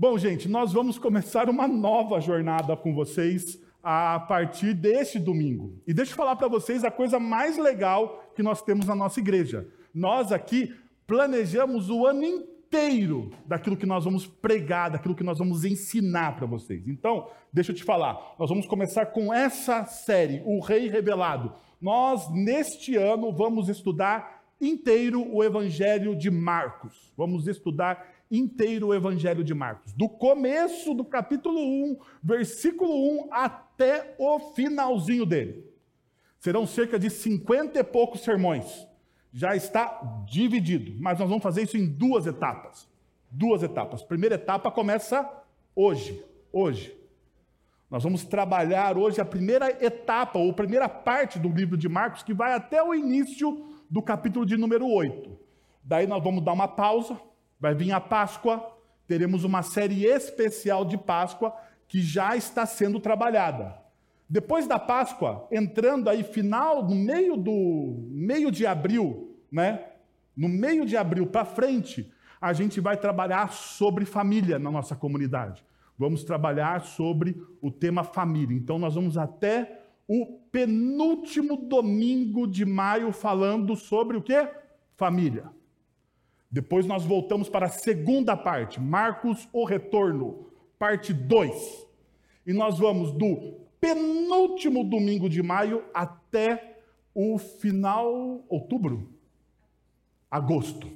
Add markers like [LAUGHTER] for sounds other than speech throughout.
Bom, gente, nós vamos começar uma nova jornada com vocês a partir deste domingo. E deixa eu falar para vocês a coisa mais legal que nós temos na nossa igreja. Nós aqui planejamos o ano inteiro daquilo que nós vamos pregar, daquilo que nós vamos ensinar para vocês. Então, deixa eu te falar, nós vamos começar com essa série, O Rei Revelado. Nós, neste ano, vamos estudar inteiro o Evangelho de Marcos. Vamos estudar inteiro o Evangelho de Marcos, do começo do capítulo 1, versículo 1, até o finalzinho dele. Serão cerca de 50 e poucos sermões. Já está dividido, mas nós vamos fazer isso em duas etapas. Duas etapas. Primeira etapa começa hoje. Hoje. Nós vamos trabalhar hoje a primeira etapa, ou primeira parte do livro de Marcos, que vai até o início do capítulo de número 8. Daí nós vamos dar uma pausa, Vai vir a Páscoa, teremos uma série especial de Páscoa que já está sendo trabalhada. Depois da Páscoa, entrando aí final, no meio do meio de abril, né? No meio de abril para frente, a gente vai trabalhar sobre família na nossa comunidade. Vamos trabalhar sobre o tema família. Então nós vamos até o penúltimo domingo de maio falando sobre o que? Família. Depois nós voltamos para a segunda parte, Marcos, o retorno, parte 2. E nós vamos do penúltimo domingo de maio até o final, outubro? Agosto.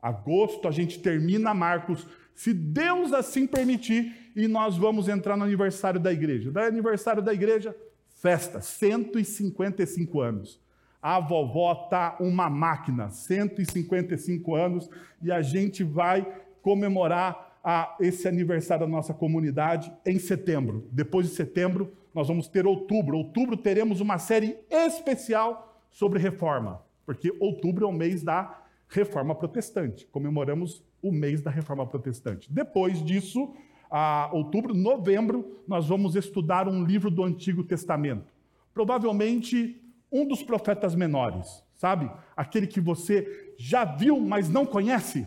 Agosto a gente termina Marcos, se Deus assim permitir, e nós vamos entrar no aniversário da igreja. Da aniversário da igreja, festa, 155 anos. A vovó tá uma máquina, 155 anos, e a gente vai comemorar a, esse aniversário da nossa comunidade em setembro. Depois de setembro, nós vamos ter outubro. Outubro teremos uma série especial sobre reforma, porque outubro é o mês da reforma protestante. Comemoramos o mês da reforma protestante. Depois disso, a outubro, novembro, nós vamos estudar um livro do Antigo Testamento. Provavelmente um dos profetas menores, sabe? Aquele que você já viu, mas não conhece.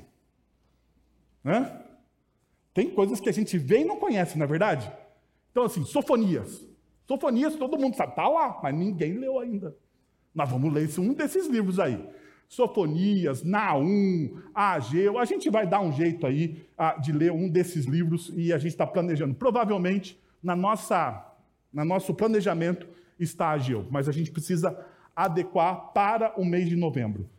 Né? Tem coisas que a gente vê e não conhece, não é verdade? Então, assim, Sofonias. Sofonias todo mundo sabe, está lá, mas ninguém leu ainda. Nós vamos ler um desses livros aí. Sofonias, Naum, Ageu. A gente vai dar um jeito aí ah, de ler um desses livros e a gente está planejando. Provavelmente, na nossa, na nosso planejamento, estágio, mas a gente precisa adequar para o mês de novembro.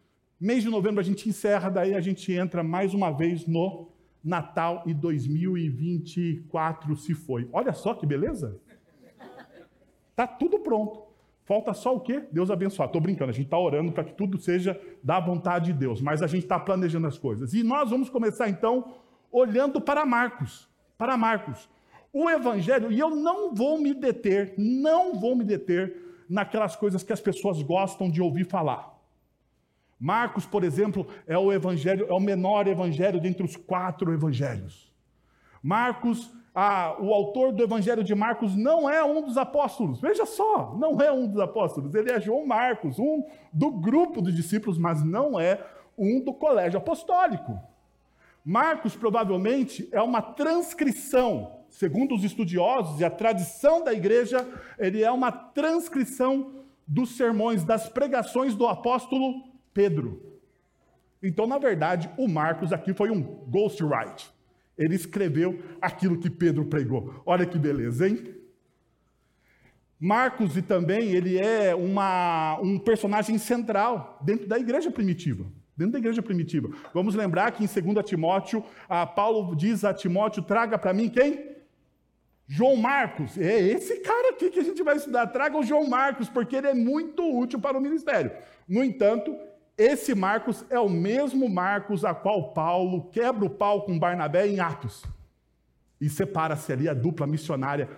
Mês de novembro a gente encerra, daí a gente entra mais uma vez no Natal e 2024 se foi. Olha só que beleza! Tá tudo pronto. Falta só o quê? Deus abençoar. Estou brincando, a gente está orando para que tudo seja da vontade de Deus, mas a gente está planejando as coisas. E nós vamos começar então olhando para Marcos. Para Marcos. O Evangelho, e eu não vou me deter, não vou me deter naquelas coisas que as pessoas gostam de ouvir falar. Marcos, por exemplo, é o evangelho, é o menor evangelho dentre os quatro evangelhos. Marcos, o autor do evangelho de Marcos não é um dos apóstolos. Veja só, não é um dos apóstolos. Ele é João Marcos, um do grupo dos discípulos, mas não é um do colégio apostólico. Marcos provavelmente é uma transcrição segundo os estudiosos e a tradição da igreja, ele é uma transcrição dos sermões, das pregações do apóstolo Pedro. Então, na verdade, o Marcos aqui foi um ghostwrite. Ele escreveu aquilo que Pedro pregou. Olha que beleza, hein? Marcos e também ele é uma, um personagem central dentro da igreja primitiva. Dentro da igreja primitiva. Vamos lembrar que em 2 Timóteo, Paulo diz a Timóteo: traga para mim quem? João Marcos, é esse cara aqui que a gente vai estudar. Traga o João Marcos, porque ele é muito útil para o ministério. No entanto, esse Marcos é o mesmo Marcos a qual Paulo quebra o pau com Barnabé em Atos. E separa-se ali a dupla missionária,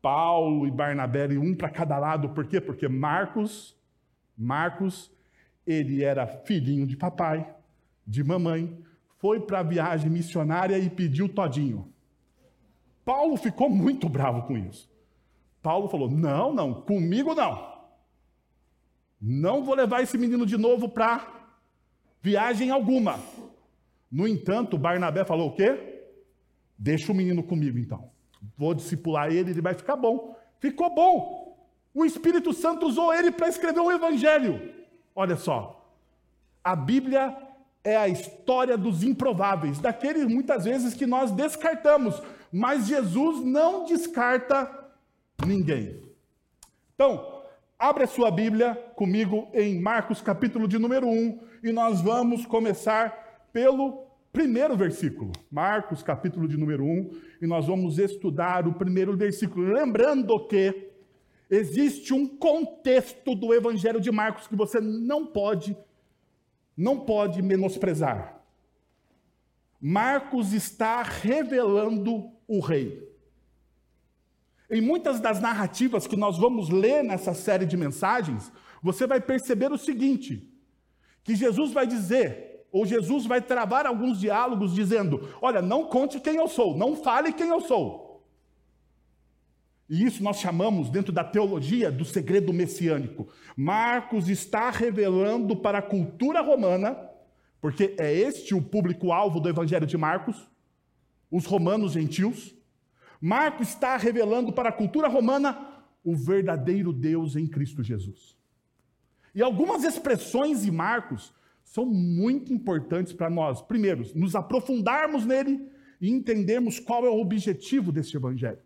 Paulo e Barnabé, um para cada lado. Por quê? Porque Marcos, Marcos, ele era filhinho de papai, de mamãe, foi para a viagem missionária e pediu todinho. Paulo ficou muito bravo com isso. Paulo falou: não, não, comigo não. Não vou levar esse menino de novo para viagem alguma. No entanto, Barnabé falou o quê? Deixa o menino comigo então. Vou discipular ele, ele vai ficar bom. Ficou bom. O Espírito Santo usou ele para escrever o Evangelho. Olha só. A Bíblia é a história dos improváveis, daqueles muitas vezes que nós descartamos, mas Jesus não descarta ninguém. Então, abre a sua Bíblia comigo em Marcos, capítulo de número 1, e nós vamos começar pelo primeiro versículo. Marcos, capítulo de número 1, e nós vamos estudar o primeiro versículo. Lembrando que existe um contexto do Evangelho de Marcos que você não pode não pode menosprezar. Marcos está revelando o rei. Em muitas das narrativas que nós vamos ler nessa série de mensagens, você vai perceber o seguinte: que Jesus vai dizer, ou Jesus vai travar alguns diálogos dizendo: Olha, não conte quem eu sou, não fale quem eu sou. E isso nós chamamos, dentro da teologia, do segredo messiânico. Marcos está revelando para a cultura romana, porque é este o público-alvo do Evangelho de Marcos, os romanos gentios. Marcos está revelando para a cultura romana o verdadeiro Deus em Cristo Jesus. E algumas expressões em Marcos são muito importantes para nós. Primeiro, nos aprofundarmos nele e entendermos qual é o objetivo desse Evangelho.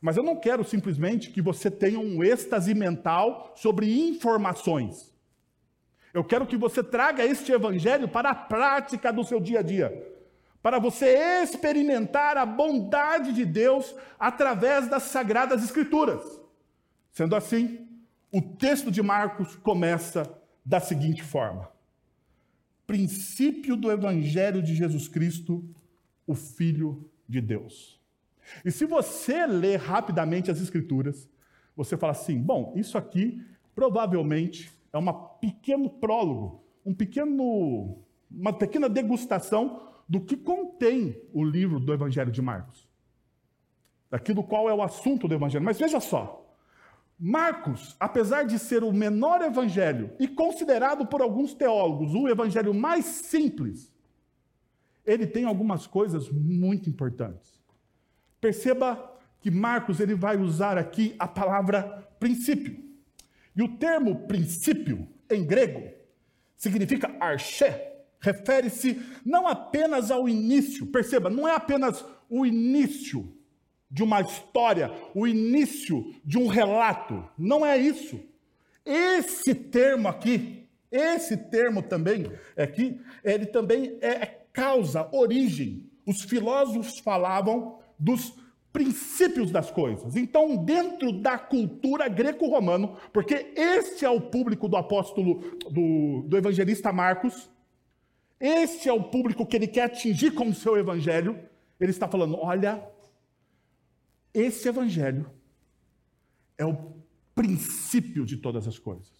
Mas eu não quero simplesmente que você tenha um êxtase mental sobre informações. Eu quero que você traga este evangelho para a prática do seu dia a dia. Para você experimentar a bondade de Deus através das sagradas escrituras. Sendo assim, o texto de Marcos começa da seguinte forma: Princípio do evangelho de Jesus Cristo, o Filho de Deus. E se você ler rapidamente as Escrituras, você fala assim: bom, isso aqui provavelmente é um pequeno prólogo, um pequeno, uma pequena degustação do que contém o livro do Evangelho de Marcos. Daquilo qual é o assunto do Evangelho. Mas veja só, Marcos, apesar de ser o menor evangelho e considerado por alguns teólogos o evangelho mais simples, ele tem algumas coisas muito importantes. Perceba que Marcos ele vai usar aqui a palavra princípio. E o termo princípio, em grego, significa arché, refere-se não apenas ao início, perceba, não é apenas o início de uma história, o início de um relato, não é isso. Esse termo aqui, esse termo também aqui, ele também é causa, origem. Os filósofos falavam dos princípios das coisas. Então, dentro da cultura greco-romano, porque este é o público do apóstolo, do, do evangelista Marcos, este é o público que ele quer atingir com o seu evangelho, ele está falando: olha, esse evangelho é o princípio de todas as coisas.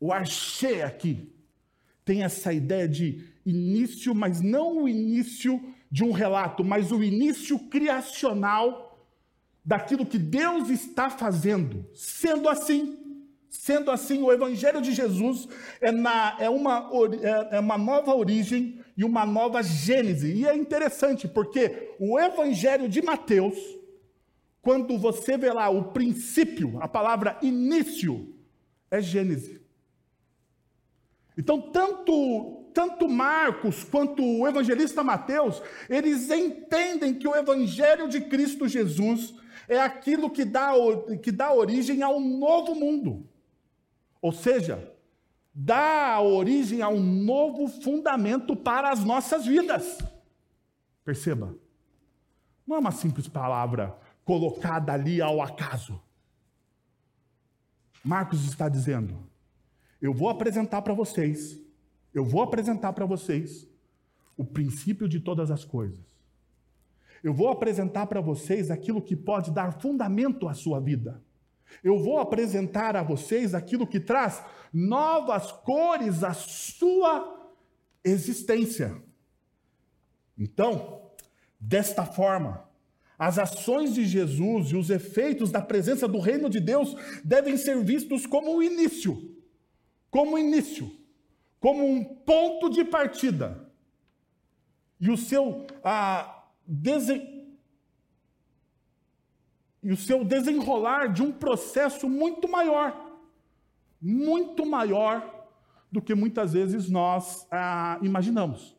O archê aqui tem essa ideia de início, mas não o início de um relato, mas o início criacional daquilo que Deus está fazendo. Sendo assim, sendo assim, o Evangelho de Jesus é, na, é, uma, é, é uma nova origem e uma nova gênese. E é interessante, porque o Evangelho de Mateus, quando você vê lá o princípio, a palavra início, é Gênese. Então, tanto tanto Marcos quanto o evangelista Mateus, eles entendem que o evangelho de Cristo Jesus é aquilo que dá, que dá origem a um novo mundo. Ou seja, dá origem a um novo fundamento para as nossas vidas. Perceba, não é uma simples palavra colocada ali ao acaso. Marcos está dizendo: eu vou apresentar para vocês eu vou apresentar para vocês o princípio de todas as coisas. Eu vou apresentar para vocês aquilo que pode dar fundamento à sua vida. Eu vou apresentar a vocês aquilo que traz novas cores à sua existência. Então, desta forma, as ações de Jesus e os efeitos da presença do reino de Deus devem ser vistos como o início. Como o início como um ponto de partida e o seu ah, desen... e o seu desenrolar de um processo muito maior, muito maior do que muitas vezes nós ah, imaginamos.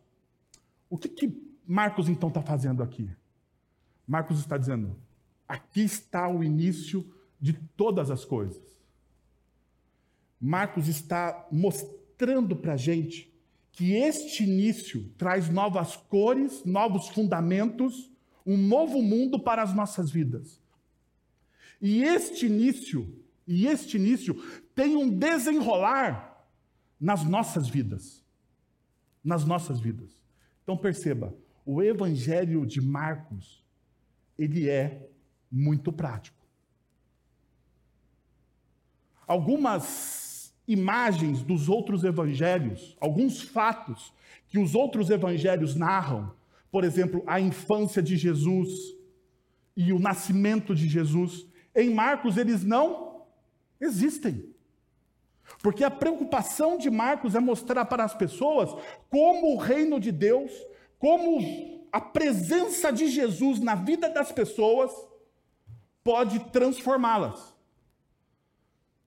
O que, que Marcos então está fazendo aqui? Marcos está dizendo: aqui está o início de todas as coisas. Marcos está mostrando para a gente que este início traz novas cores, novos fundamentos, um novo mundo para as nossas vidas. E este início, e este início tem um desenrolar nas nossas vidas. Nas nossas vidas. Então perceba, o evangelho de Marcos, ele é muito prático. Algumas imagens dos outros evangelhos, alguns fatos que os outros evangelhos narram, por exemplo, a infância de Jesus e o nascimento de Jesus, em Marcos eles não existem. Porque a preocupação de Marcos é mostrar para as pessoas como o reino de Deus, como a presença de Jesus na vida das pessoas pode transformá-las.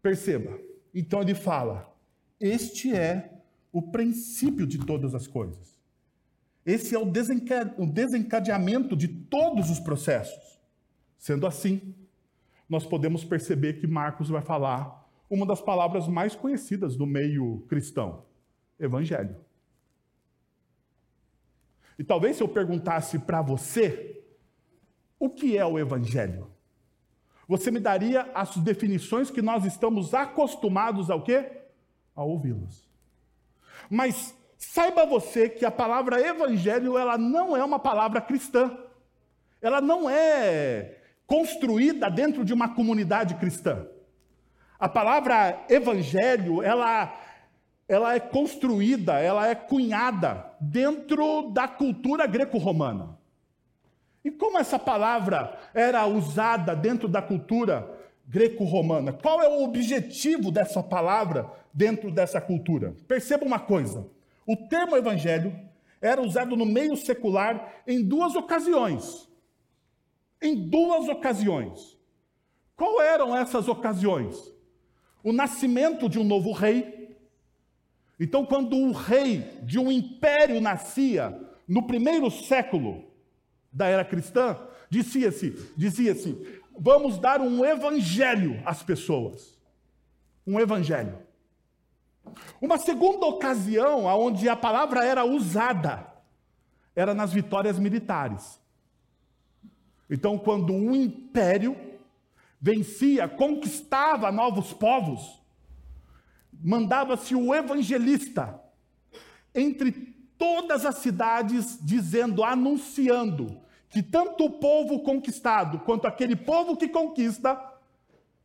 Perceba. Então ele fala: este é o princípio de todas as coisas. Esse é o desencadeamento de todos os processos. Sendo assim, nós podemos perceber que Marcos vai falar uma das palavras mais conhecidas do meio cristão: evangelho. E talvez se eu perguntasse para você o que é o evangelho, você me daria as definições que nós estamos acostumados ao quê? A ouvi-las. Mas saiba você que a palavra evangelho, ela não é uma palavra cristã. Ela não é construída dentro de uma comunidade cristã. A palavra evangelho, ela, ela é construída, ela é cunhada dentro da cultura greco-romana. E como essa palavra era usada dentro da cultura greco-romana? Qual é o objetivo dessa palavra dentro dessa cultura? Perceba uma coisa: o termo evangelho era usado no meio secular em duas ocasiões. Em duas ocasiões. Qual eram essas ocasiões? o nascimento de um novo rei. Então, quando o rei de um império nascia no primeiro século da era cristã, dizia-se, dizia-se, vamos dar um evangelho às pessoas. Um evangelho. Uma segunda ocasião onde a palavra era usada era nas vitórias militares. Então, quando um império vencia, conquistava novos povos, mandava-se o evangelista entre todas as cidades, dizendo, anunciando que tanto o povo conquistado quanto aquele povo que conquista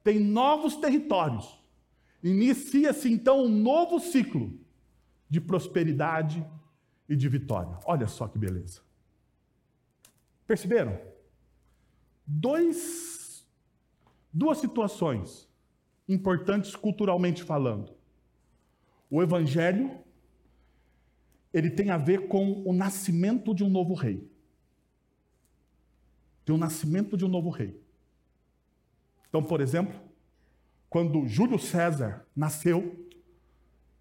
tem novos territórios. Inicia-se então um novo ciclo de prosperidade e de vitória. Olha só que beleza. Perceberam? Dois duas situações importantes culturalmente falando. O evangelho ele tem a ver com o nascimento de um novo rei. Tem o nascimento de um novo rei. Então, por exemplo, quando Júlio César nasceu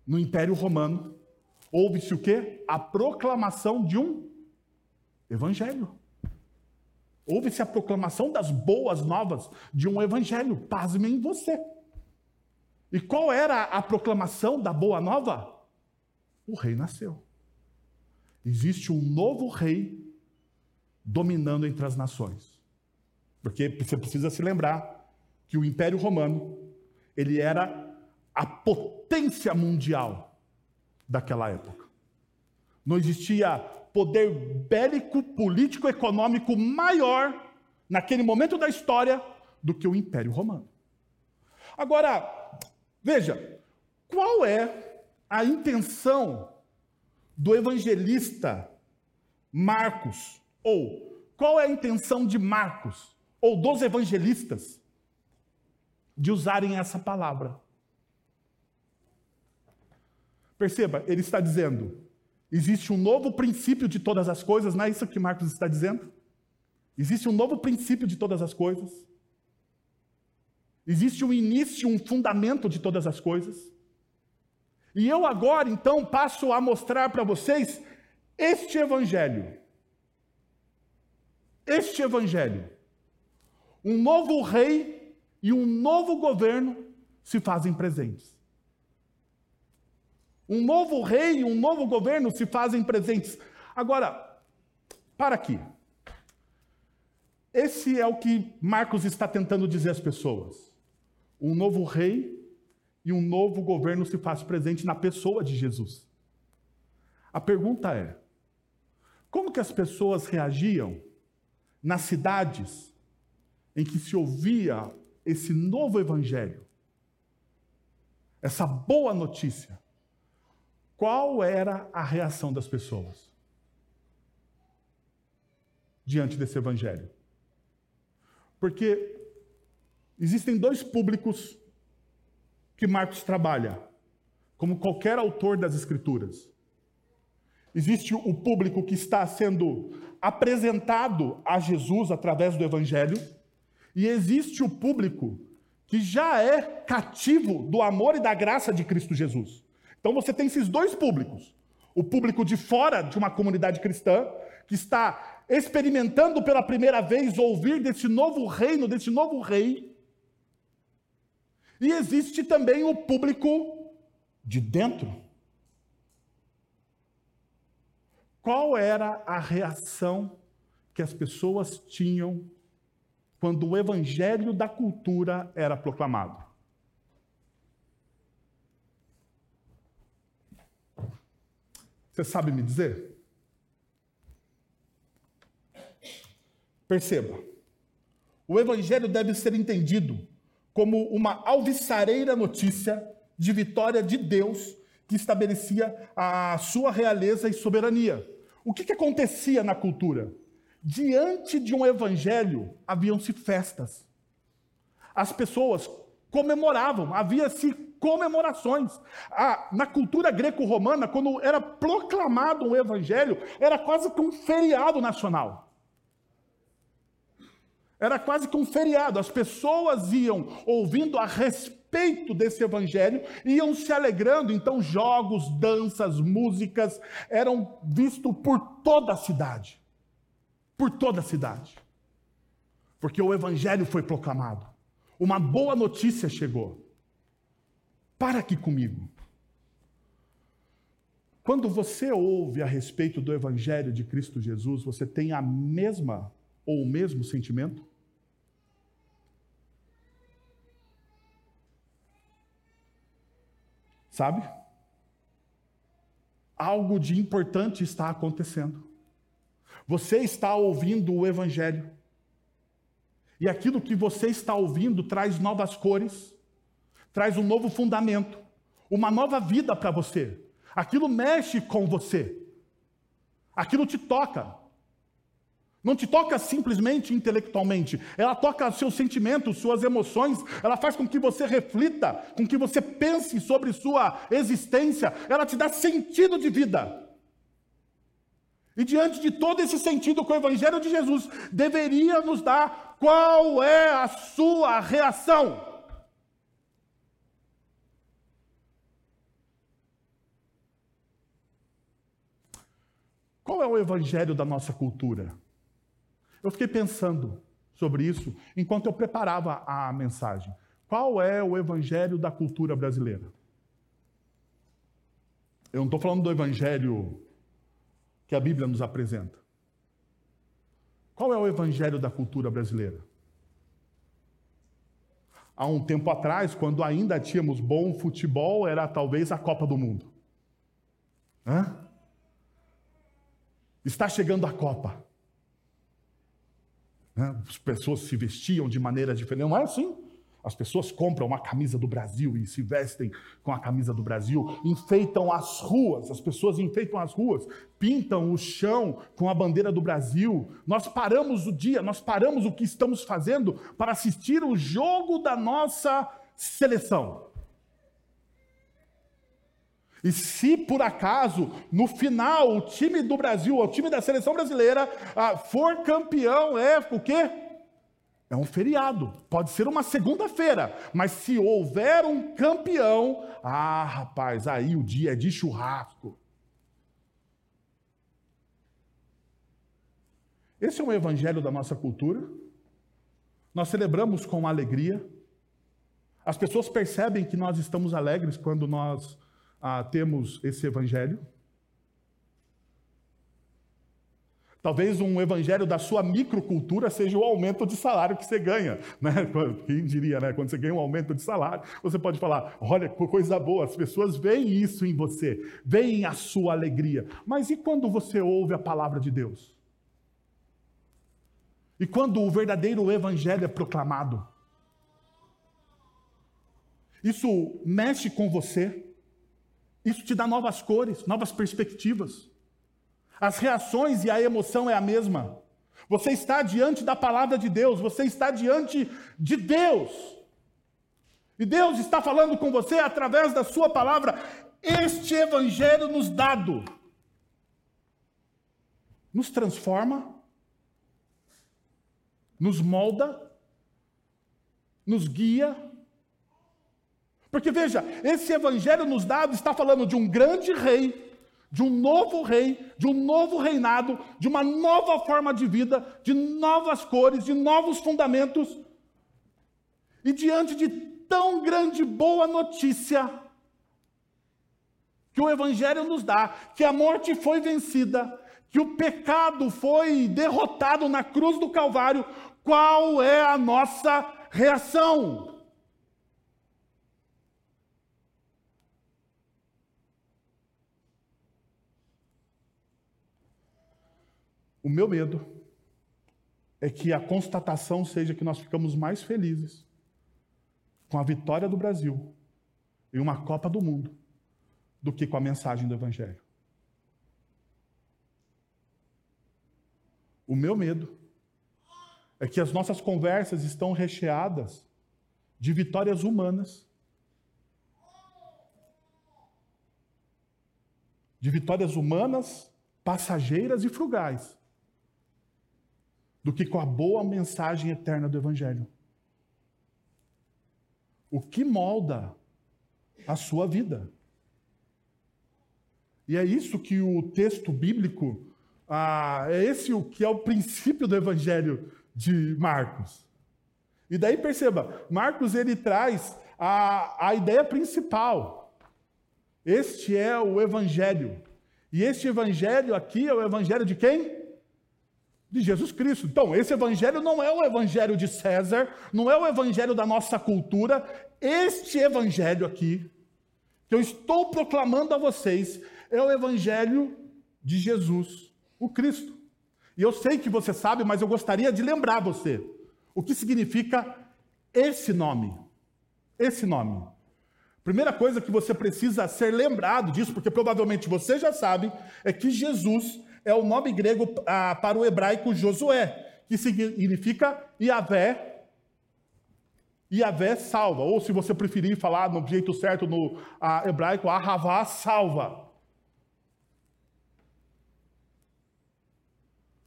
no Império Romano, houve-se o quê? A proclamação de um evangelho. Houve-se a proclamação das boas novas de um evangelho. Pasme em você. E qual era a proclamação da boa nova? O rei nasceu. Existe um novo rei dominando entre as nações. Porque você precisa se lembrar que o Império Romano, ele era a potência mundial daquela época. Não existia poder bélico, político, econômico maior naquele momento da história do que o Império Romano. Agora, veja, qual é a intenção do evangelista Marcos? Ou qual é a intenção de Marcos ou dos evangelistas de usarem essa palavra? Perceba, ele está dizendo: Existe um novo princípio de todas as coisas, não é isso que Marcos está dizendo? Existe um novo princípio de todas as coisas. Existe um início, um fundamento de todas as coisas. E eu agora, então, passo a mostrar para vocês este evangelho. Este evangelho. Um novo rei e um novo governo se fazem presentes. Um novo rei um novo governo se fazem presentes. Agora, para aqui. Esse é o que Marcos está tentando dizer às pessoas. Um novo rei e um novo governo se faz presente na pessoa de Jesus. A pergunta é: como que as pessoas reagiam nas cidades em que se ouvia esse novo evangelho? Essa boa notícia. Qual era a reação das pessoas diante desse evangelho? Porque existem dois públicos que Marcos trabalha, como qualquer autor das Escrituras. Existe o público que está sendo apresentado a Jesus através do Evangelho, e existe o público que já é cativo do amor e da graça de Cristo Jesus. Então você tem esses dois públicos: o público de fora de uma comunidade cristã, que está experimentando pela primeira vez ouvir desse novo reino, desse novo rei, e existe também o público de dentro. Qual era a reação que as pessoas tinham quando o evangelho da cultura era proclamado? Você sabe me dizer? Perceba, o evangelho deve ser entendido como uma alvissareira notícia de vitória de Deus que estabelecia a sua realeza e soberania. O que, que acontecia na cultura? Diante de um evangelho, haviam-se festas. As pessoas comemoravam, havia-se comemorações. Ah, na cultura greco-romana, quando era proclamado um evangelho, era quase que um feriado nacional. Era quase que um feriado. As pessoas iam ouvindo a respeito desse evangelho, iam se alegrando. Então, jogos, danças, músicas eram vistos por toda a cidade. Por toda a cidade. Porque o evangelho foi proclamado. Uma boa notícia chegou. Para aqui comigo. Quando você ouve a respeito do evangelho de Cristo Jesus, você tem a mesma ou o mesmo sentimento? Sabe? Algo de importante está acontecendo. Você está ouvindo o Evangelho. E aquilo que você está ouvindo traz novas cores, traz um novo fundamento, uma nova vida para você. Aquilo mexe com você. Aquilo te toca. Não te toca simplesmente intelectualmente, ela toca seus sentimentos, suas emoções, ela faz com que você reflita, com que você pense sobre sua existência, ela te dá sentido de vida. E diante de todo esse sentido que o Evangelho de Jesus deveria nos dar, qual é a sua reação? Qual é o Evangelho da nossa cultura? Eu fiquei pensando sobre isso enquanto eu preparava a mensagem. Qual é o evangelho da cultura brasileira? Eu não estou falando do evangelho que a Bíblia nos apresenta. Qual é o evangelho da cultura brasileira? Há um tempo atrás, quando ainda tínhamos bom futebol, era talvez a Copa do Mundo. Hã? Está chegando a Copa. Né? As pessoas se vestiam de maneira diferente. Não é assim. As pessoas compram uma camisa do Brasil e se vestem com a camisa do Brasil, enfeitam as ruas, as pessoas enfeitam as ruas, pintam o chão com a bandeira do Brasil. Nós paramos o dia, nós paramos o que estamos fazendo para assistir o jogo da nossa seleção. E se por acaso, no final, o time do Brasil, o time da seleção brasileira, ah, for campeão, é o quê? É um feriado. Pode ser uma segunda-feira. Mas se houver um campeão, ah, rapaz, aí o dia é de churrasco. Esse é um evangelho da nossa cultura. Nós celebramos com alegria. As pessoas percebem que nós estamos alegres quando nós ah, temos esse evangelho. Talvez um evangelho da sua microcultura seja o aumento de salário que você ganha. Né? [LAUGHS] Quem diria, né? Quando você ganha um aumento de salário, você pode falar: olha, coisa boa, as pessoas veem isso em você, veem a sua alegria. Mas e quando você ouve a palavra de Deus? E quando o verdadeiro evangelho é proclamado? Isso mexe com você, isso te dá novas cores, novas perspectivas. As reações e a emoção é a mesma. Você está diante da palavra de Deus, você está diante de Deus. E Deus está falando com você através da sua palavra. Este evangelho nos dado nos transforma, nos molda, nos guia. Porque veja, esse evangelho nos dado está falando de um grande rei, de um novo rei, de um novo reinado, de uma nova forma de vida, de novas cores, de novos fundamentos. E diante de tão grande boa notícia que o evangelho nos dá, que a morte foi vencida, que o pecado foi derrotado na cruz do Calvário, qual é a nossa reação? O meu medo é que a constatação seja que nós ficamos mais felizes com a vitória do Brasil em uma Copa do Mundo do que com a mensagem do Evangelho. O meu medo é que as nossas conversas estão recheadas de vitórias humanas, de vitórias humanas, passageiras e frugais, do que com a boa mensagem eterna do Evangelho. O que molda a sua vida. E é isso que o texto bíblico ah, é esse o que é o princípio do evangelho de Marcos. E daí perceba, Marcos ele traz a, a ideia principal. Este é o evangelho. E este evangelho aqui é o evangelho de quem? De Jesus Cristo. Então, esse evangelho não é o evangelho de César, não é o evangelho da nossa cultura. Este evangelho aqui, que eu estou proclamando a vocês, é o evangelho de Jesus o Cristo. E eu sei que você sabe, mas eu gostaria de lembrar você o que significa esse nome. Esse nome. Primeira coisa que você precisa ser lembrado disso, porque provavelmente você já sabe, é que Jesus é o nome grego ah, para o hebraico Josué, que significa Yahvé Yahvé salva, ou se você preferir falar no jeito certo no ah, hebraico, Ahavá salva.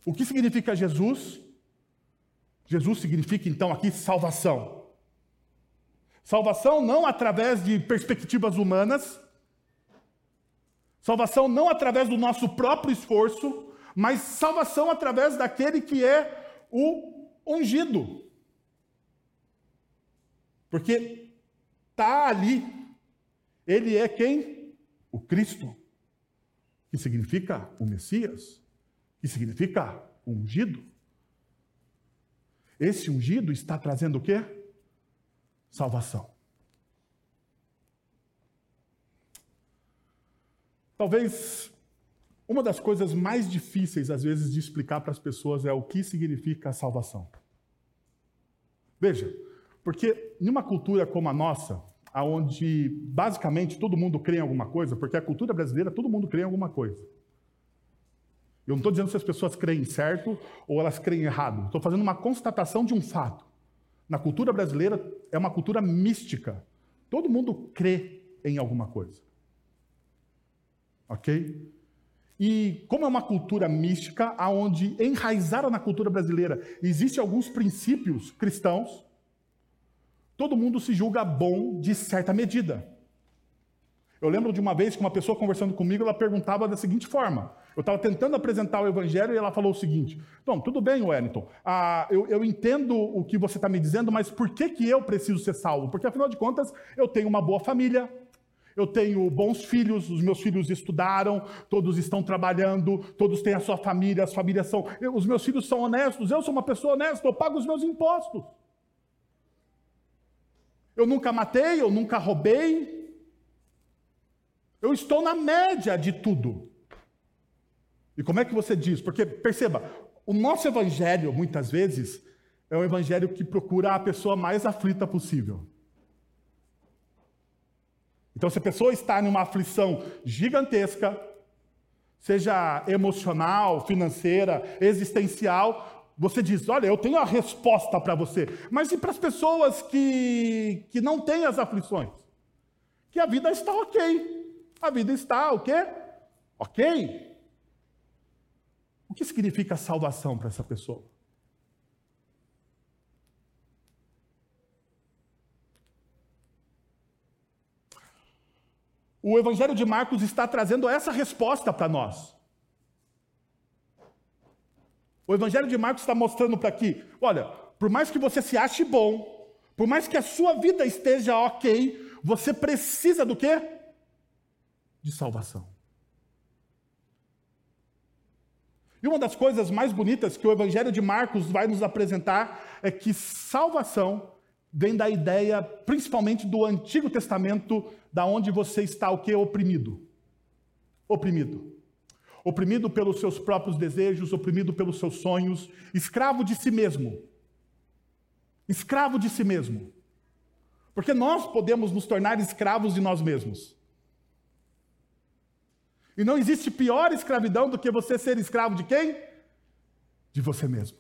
O que significa Jesus? Jesus significa então aqui salvação. Salvação não através de perspectivas humanas, salvação não através do nosso próprio esforço, mas salvação através daquele que é o ungido. Porque está ali, ele é quem? O Cristo, que significa o Messias que significa ungido. Esse ungido está trazendo o quê? Salvação. Talvez uma das coisas mais difíceis, às vezes, de explicar para as pessoas é o que significa salvação. Veja, porque em uma cultura como a nossa, onde basicamente todo mundo crê em alguma coisa, porque a cultura brasileira todo mundo crê em alguma coisa. Eu não estou dizendo se as pessoas creem certo ou elas creem errado. Estou fazendo uma constatação de um fato. Na cultura brasileira é uma cultura mística. Todo mundo crê em alguma coisa. Ok? E como é uma cultura mística, aonde enraizada na cultura brasileira existem alguns princípios cristãos, todo mundo se julga bom de certa medida. Eu lembro de uma vez que uma pessoa conversando comigo, ela perguntava da seguinte forma: eu estava tentando apresentar o evangelho e ela falou o seguinte: Bom, tudo bem, Wellington, ah, eu, eu, entendo o que você está me dizendo, mas por que, que eu preciso ser salvo? Porque afinal de contas, eu tenho uma boa família, eu tenho bons filhos, os meus filhos estudaram, todos estão trabalhando, todos têm a sua família, as famílias são. Eu, os meus filhos são honestos, eu sou uma pessoa honesta, eu pago os meus impostos. Eu nunca matei, eu nunca roubei. Eu estou na média de tudo. E como é que você diz? Porque, perceba, o nosso evangelho, muitas vezes, é um evangelho que procura a pessoa mais aflita possível. Então, se a pessoa está numa aflição gigantesca, seja emocional, financeira, existencial, você diz: Olha, eu tenho a resposta para você. Mas e para as pessoas que, que não têm as aflições? Que a vida está ok. A vida está o quê? Ok. O que significa salvação para essa pessoa? O Evangelho de Marcos está trazendo essa resposta para nós. O Evangelho de Marcos está mostrando para aqui: olha, por mais que você se ache bom, por mais que a sua vida esteja ok, você precisa do quê? De salvação. E uma das coisas mais bonitas que o Evangelho de Marcos vai nos apresentar é que salvação vem da ideia, principalmente do Antigo Testamento, da onde você está o que oprimido. Oprimido. Oprimido pelos seus próprios desejos, oprimido pelos seus sonhos, escravo de si mesmo. Escravo de si mesmo. Porque nós podemos nos tornar escravos de nós mesmos. E não existe pior escravidão do que você ser escravo de quem? De você mesmo.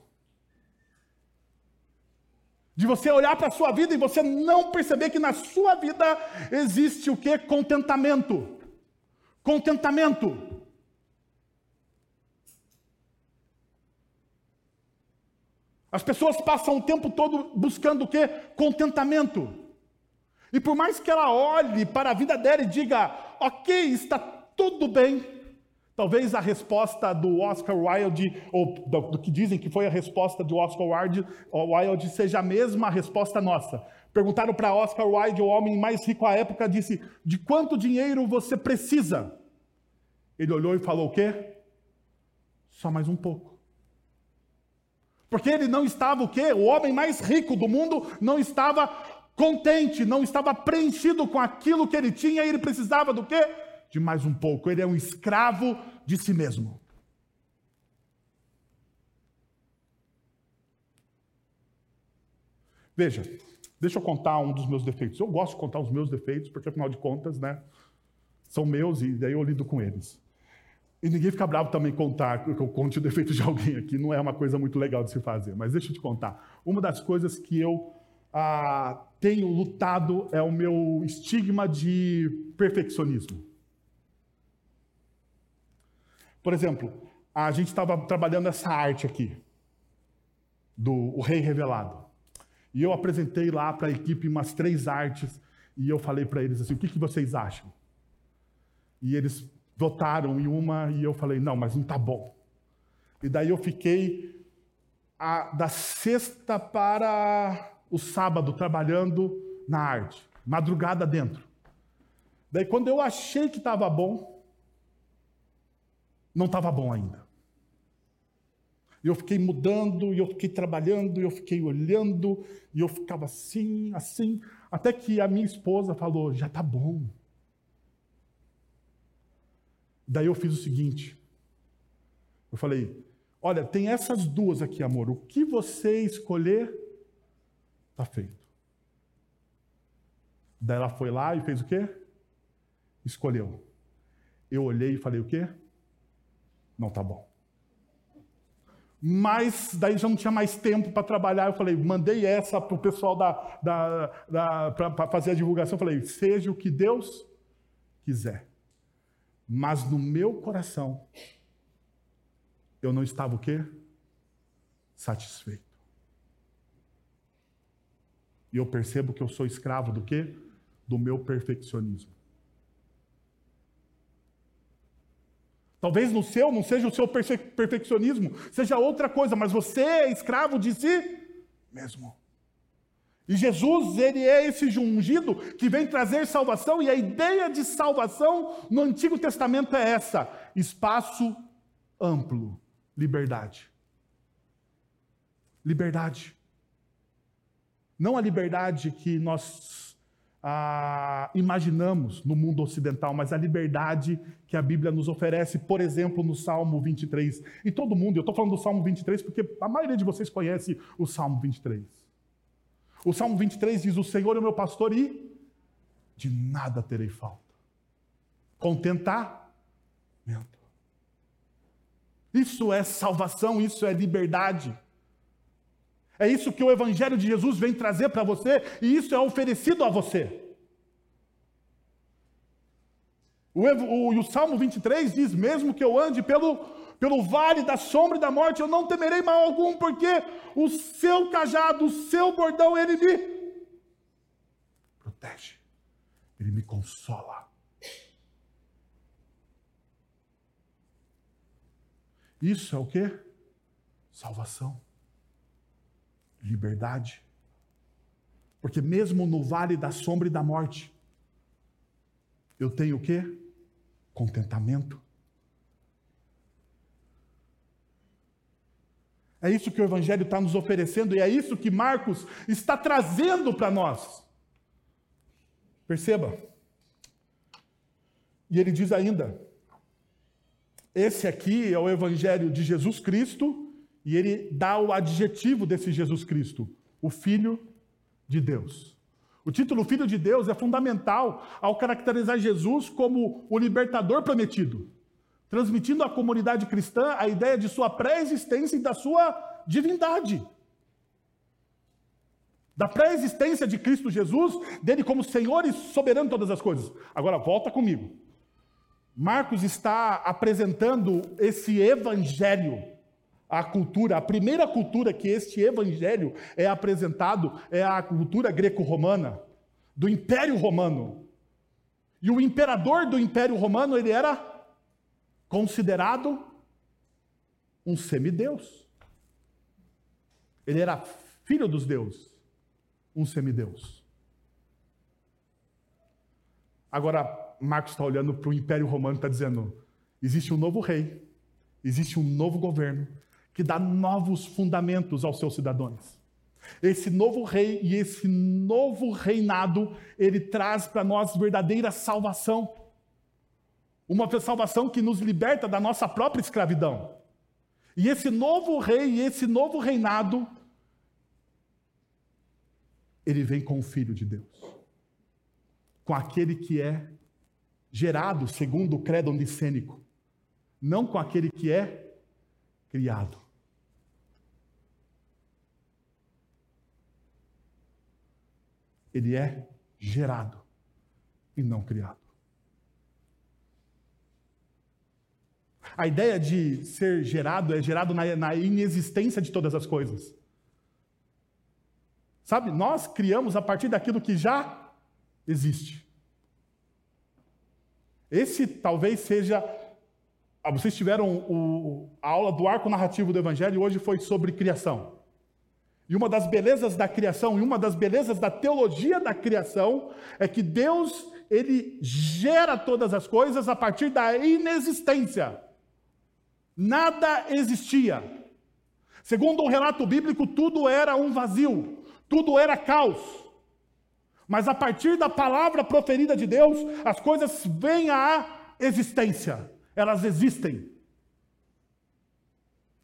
De você olhar para a sua vida e você não perceber que na sua vida existe o que? Contentamento. Contentamento. As pessoas passam o tempo todo buscando o que? Contentamento. E por mais que ela olhe para a vida dela e diga, ok, está tudo bem, Talvez a resposta do Oscar Wilde, ou do, que dizem que foi a resposta do Oscar Wilde, Wilde seja a mesma resposta nossa. Perguntaram para Oscar Wilde, o homem mais rico à época, disse: De quanto dinheiro você precisa? Ele olhou e falou o quê? Só mais um pouco. Porque ele não estava o quê? O homem mais rico do mundo não estava contente, não estava preenchido com aquilo que ele tinha e ele precisava do quê? De mais um pouco. Ele é um escravo de si mesmo. Veja, deixa eu contar um dos meus defeitos. Eu gosto de contar os meus defeitos, porque afinal de contas, né, são meus e daí eu lido com eles. E ninguém fica bravo também contar que eu conte o defeito de alguém aqui, não é uma coisa muito legal de se fazer. Mas deixa eu te contar. Uma das coisas que eu ah, tenho lutado é o meu estigma de perfeccionismo. Por exemplo, a gente estava trabalhando essa arte aqui, do o Rei Revelado. E eu apresentei lá para a equipe umas três artes e eu falei para eles assim: o que, que vocês acham? E eles votaram em uma e eu falei: não, mas não está bom. E daí eu fiquei a, da sexta para o sábado trabalhando na arte, madrugada dentro. Daí quando eu achei que estava bom, não estava bom ainda. E eu fiquei mudando, e eu fiquei trabalhando, e eu fiquei olhando, e eu ficava assim, assim, até que a minha esposa falou: já está bom. Daí eu fiz o seguinte: eu falei, olha, tem essas duas aqui, amor, o que você escolher, está feito. Daí ela foi lá e fez o quê? Escolheu. Eu olhei e falei: o quê? Não está bom. Mas daí já não tinha mais tempo para trabalhar. Eu falei, mandei essa para o pessoal da, da, da para fazer a divulgação. Eu falei, seja o que Deus quiser. Mas no meu coração, eu não estava o quê? Satisfeito. E eu percebo que eu sou escravo do quê? Do meu perfeccionismo. Talvez no seu não seja o seu perfeccionismo, seja outra coisa, mas você é escravo de si mesmo. E Jesus, ele é esse ungido que vem trazer salvação, e a ideia de salvação no Antigo Testamento é essa: espaço amplo, liberdade. Liberdade. Não a liberdade que nós ah, imaginamos no mundo ocidental, mas a liberdade que a Bíblia nos oferece, por exemplo, no Salmo 23. E todo mundo, eu estou falando do Salmo 23 porque a maioria de vocês conhece o Salmo 23. O Salmo 23 diz: O Senhor é o meu pastor e de nada terei falta. Contentamento. Isso é salvação, isso é liberdade. É isso que o Evangelho de Jesus vem trazer para você e isso é oferecido a você. O, o, o, Salmo 23 diz: Mesmo que eu ande pelo, pelo vale da sombra e da morte, eu não temerei mal algum, porque o seu cajado, o seu bordão, ele me protege, ele me consola. Isso é o que? Salvação liberdade. Porque mesmo no vale da sombra e da morte, eu tenho o quê? Contentamento. É isso que o Evangelho está nos oferecendo e é isso que Marcos está trazendo para nós. Perceba. E ele diz ainda: esse aqui é o Evangelho de Jesus Cristo e ele dá o adjetivo desse Jesus Cristo, o Filho de Deus. O título Filho de Deus é fundamental ao caracterizar Jesus como o libertador prometido, transmitindo à comunidade cristã a ideia de sua pré-existência e da sua divindade. Da pré-existência de Cristo Jesus, dele como Senhor e soberano de todas as coisas. Agora, volta comigo. Marcos está apresentando esse evangelho a cultura, a primeira cultura que este evangelho é apresentado é a cultura greco-romana, do Império Romano. E o imperador do Império Romano, ele era considerado um semideus. Ele era filho dos deuses, um semideus. Agora, Marcos está olhando para o Império Romano e está dizendo: existe um novo rei, existe um novo governo, que dá novos fundamentos aos seus cidadãos. Esse novo rei e esse novo reinado, ele traz para nós verdadeira salvação. Uma salvação que nos liberta da nossa própria escravidão. E esse novo rei e esse novo reinado, ele vem com o Filho de Deus. Com aquele que é gerado segundo o credo nicênico. Não com aquele que é criado. ele é gerado e não criado. A ideia de ser gerado é gerado na, na inexistência de todas as coisas. Sabe, nós criamos a partir daquilo que já existe. Esse talvez seja. Ah, vocês tiveram o, a aula do arco narrativo do Evangelho hoje foi sobre criação. E uma das belezas da criação e uma das belezas da teologia da criação é que Deus, ele gera todas as coisas a partir da inexistência. Nada existia. Segundo o relato bíblico, tudo era um vazio, tudo era caos. Mas a partir da palavra proferida de Deus, as coisas vêm à existência. Elas existem.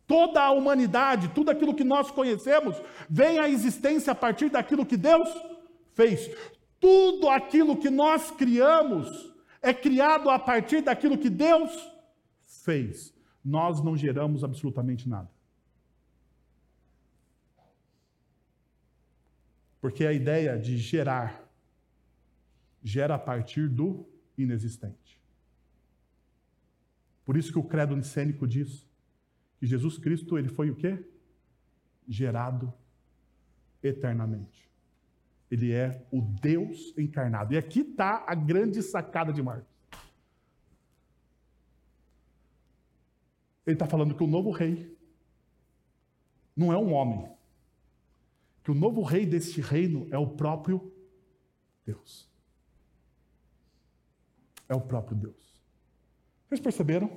Toda a humanidade, tudo aquilo que nós conhecemos, vem à existência a partir daquilo que Deus fez. Tudo aquilo que nós criamos é criado a partir daquilo que Deus fez. Nós não geramos absolutamente nada. Porque a ideia de gerar gera a partir do inexistente. Por isso que o credo nicênico diz que Jesus Cristo, ele foi o quê? Gerado eternamente. Ele é o Deus encarnado. E aqui está a grande sacada de Marcos. Ele está falando que o novo rei não é um homem. Que o novo rei deste reino é o próprio Deus. É o próprio Deus. Vocês perceberam?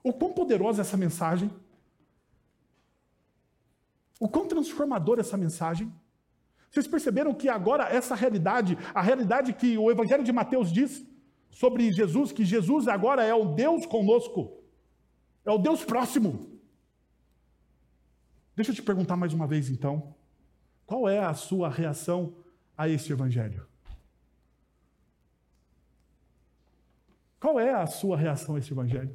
O quão poderosa é essa mensagem? O quão transformadora é essa mensagem? Vocês perceberam que agora essa realidade, a realidade que o Evangelho de Mateus diz sobre Jesus, que Jesus agora é o Deus conosco, é o Deus próximo. Deixa eu te perguntar mais uma vez então, qual é a sua reação a este Evangelho? Qual é a sua reação a este Evangelho?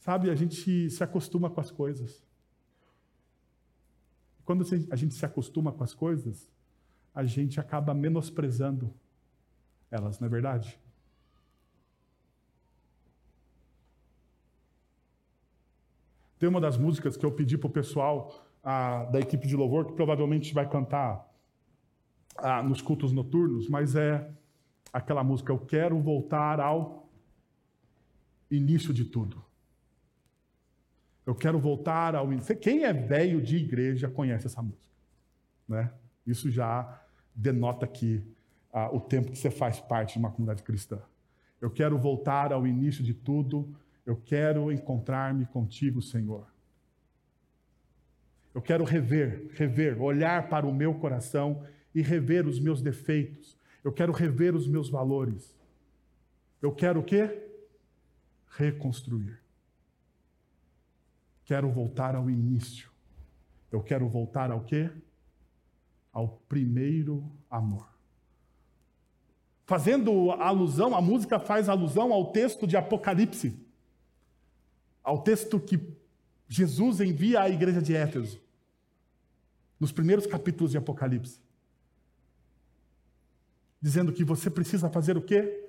Sabe, a gente se acostuma com as coisas. Quando a gente se acostuma com as coisas, a gente acaba menosprezando elas, não é verdade? Tem uma das músicas que eu pedi para o pessoal a, da equipe de louvor, que provavelmente vai cantar a, nos cultos noturnos, mas é aquela música Eu Quero Voltar ao Início de Tudo. Eu quero voltar ao. Quem é velho de igreja conhece essa música. Né? Isso já denota aqui ah, o tempo que você faz parte de uma comunidade cristã. Eu quero voltar ao início de tudo. Eu quero encontrar-me contigo, Senhor. Eu quero rever, rever, olhar para o meu coração e rever os meus defeitos. Eu quero rever os meus valores. Eu quero o quê? Reconstruir. Quero voltar ao início. Eu quero voltar ao quê? Ao primeiro amor. Fazendo alusão, a música faz alusão ao texto de Apocalipse, ao texto que Jesus envia à igreja de Éfeso, nos primeiros capítulos de Apocalipse, dizendo que você precisa fazer o quê?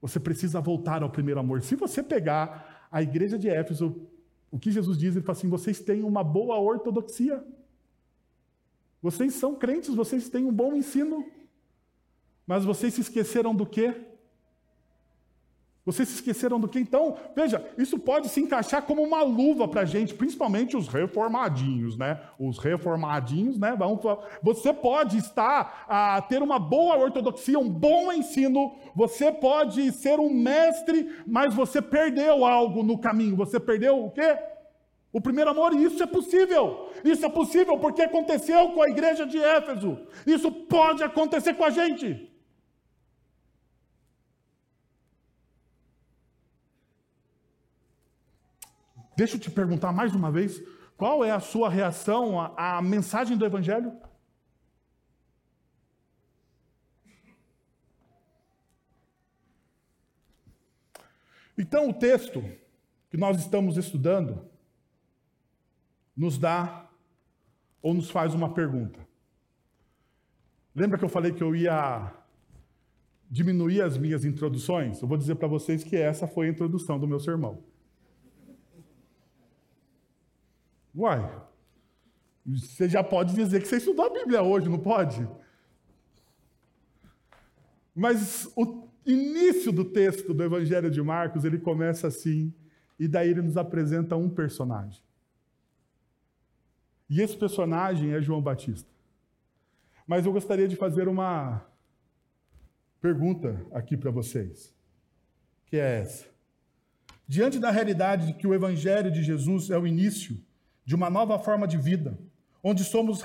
Você precisa voltar ao primeiro amor. Se você pegar a igreja de Éfeso o que Jesus diz? Ele fala assim: vocês têm uma boa ortodoxia. Vocês são crentes, vocês têm um bom ensino. Mas vocês se esqueceram do quê? Vocês se esqueceram do que? Então, veja, isso pode se encaixar como uma luva para a gente, principalmente os reformadinhos, né? Os reformadinhos, né? Você pode estar a ter uma boa ortodoxia, um bom ensino. Você pode ser um mestre, mas você perdeu algo no caminho. Você perdeu o quê? O primeiro amor, e isso é possível. Isso é possível porque aconteceu com a igreja de Éfeso. Isso pode acontecer com a gente. Deixa eu te perguntar mais uma vez: qual é a sua reação à, à mensagem do Evangelho? Então, o texto que nós estamos estudando nos dá ou nos faz uma pergunta. Lembra que eu falei que eu ia diminuir as minhas introduções? Eu vou dizer para vocês que essa foi a introdução do meu sermão. Uai, você já pode dizer que você estudou a Bíblia hoje, não pode? Mas o início do texto do Evangelho de Marcos, ele começa assim, e daí ele nos apresenta um personagem. E esse personagem é João Batista. Mas eu gostaria de fazer uma pergunta aqui para vocês, que é essa. Diante da realidade de que o Evangelho de Jesus é o início de uma nova forma de vida, onde somos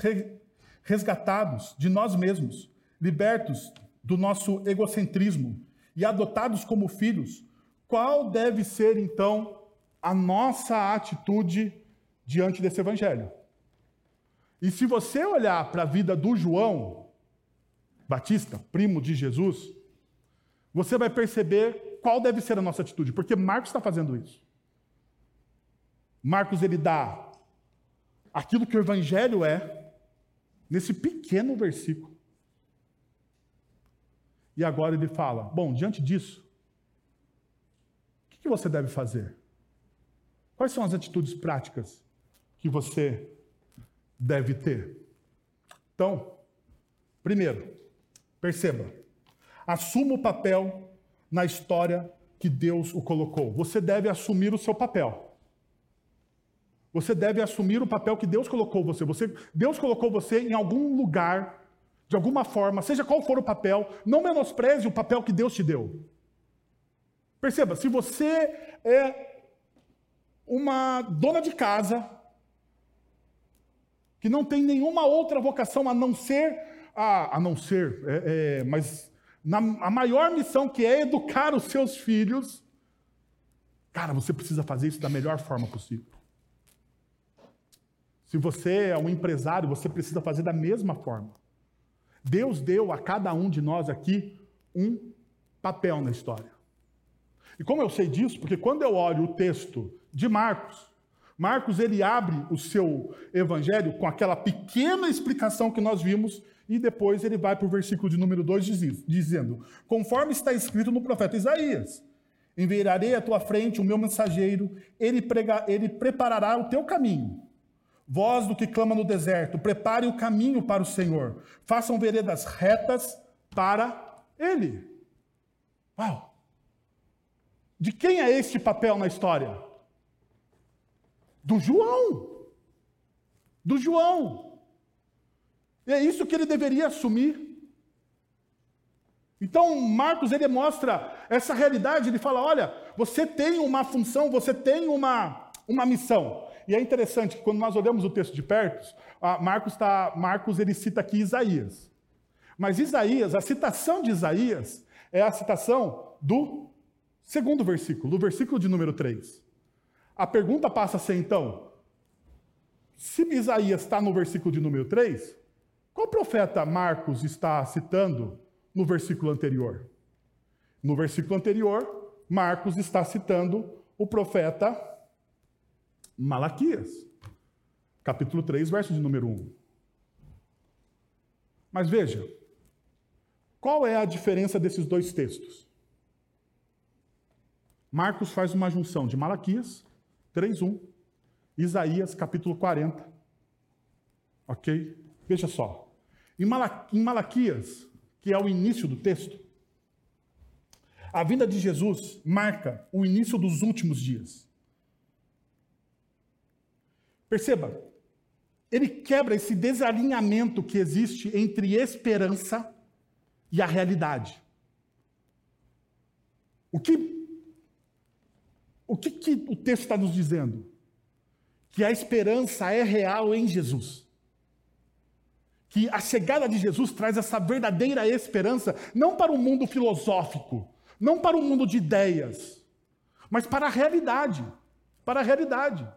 resgatados de nós mesmos, libertos do nosso egocentrismo e adotados como filhos, qual deve ser então a nossa atitude diante desse evangelho? E se você olhar para a vida do João Batista, primo de Jesus, você vai perceber qual deve ser a nossa atitude, porque Marcos está fazendo isso. Marcos ele dá aquilo que o Evangelho é, nesse pequeno versículo. E agora ele fala: bom, diante disso, o que você deve fazer? Quais são as atitudes práticas que você deve ter? Então, primeiro, perceba, assuma o papel na história que Deus o colocou. Você deve assumir o seu papel. Você deve assumir o papel que Deus colocou você. você. Deus colocou você em algum lugar, de alguma forma, seja qual for o papel, não menospreze o papel que Deus te deu. Perceba, se você é uma dona de casa, que não tem nenhuma outra vocação a não ser, a, a não ser, é, é, mas na, a maior missão que é educar os seus filhos, cara, você precisa fazer isso da melhor forma possível. Se você é um empresário, você precisa fazer da mesma forma. Deus deu a cada um de nós aqui um papel na história. E como eu sei disso? Porque quando eu olho o texto de Marcos, Marcos ele abre o seu evangelho com aquela pequena explicação que nós vimos e depois ele vai para o versículo de número 2 dizendo: Conforme está escrito no profeta Isaías, enviarei à tua frente o meu mensageiro, ele, prega, ele preparará o teu caminho. Voz do que clama no deserto, prepare o caminho para o Senhor. Façam veredas retas para Ele. Uau! De quem é este papel na história? Do João. Do João. E é isso que ele deveria assumir. Então, Marcos ele mostra essa realidade, ele fala: olha, você tem uma função, você tem uma, uma missão. E é interessante que quando nós olhamos o texto de perto, Marcos, tá, Marcos ele cita aqui Isaías. Mas Isaías, a citação de Isaías é a citação do segundo versículo, do versículo de número 3. A pergunta passa a ser então: se Isaías está no versículo de número 3, qual profeta Marcos está citando no versículo anterior? No versículo anterior, Marcos está citando o profeta Malaquias, capítulo 3, verso de número 1. Mas veja, qual é a diferença desses dois textos? Marcos faz uma junção de Malaquias 3:1, Isaías capítulo 40. OK? Veja só. Em, Malaquias, que é o início do texto, a vinda de Jesus marca o início dos últimos dias. Perceba, ele quebra esse desalinhamento que existe entre esperança e a realidade. O que o que, que o texto está nos dizendo? Que a esperança é real em Jesus. Que a chegada de Jesus traz essa verdadeira esperança, não para o mundo filosófico, não para o mundo de ideias, mas para a realidade. Para a realidade.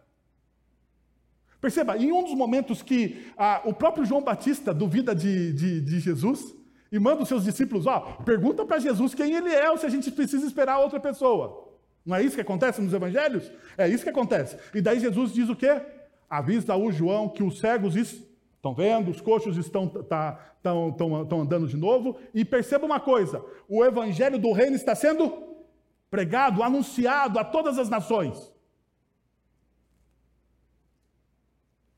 Perceba, em um dos momentos que ah, o próprio João Batista duvida de, de, de Jesus e manda os seus discípulos, ó, pergunta para Jesus quem ele é ou se a gente precisa esperar outra pessoa. Não é isso que acontece nos evangelhos? É isso que acontece. E daí Jesus diz o quê? Avisa o João que os cegos estão vendo, os coxos estão tá, tão, tão, tão andando de novo. E perceba uma coisa: o evangelho do reino está sendo pregado, anunciado a todas as nações.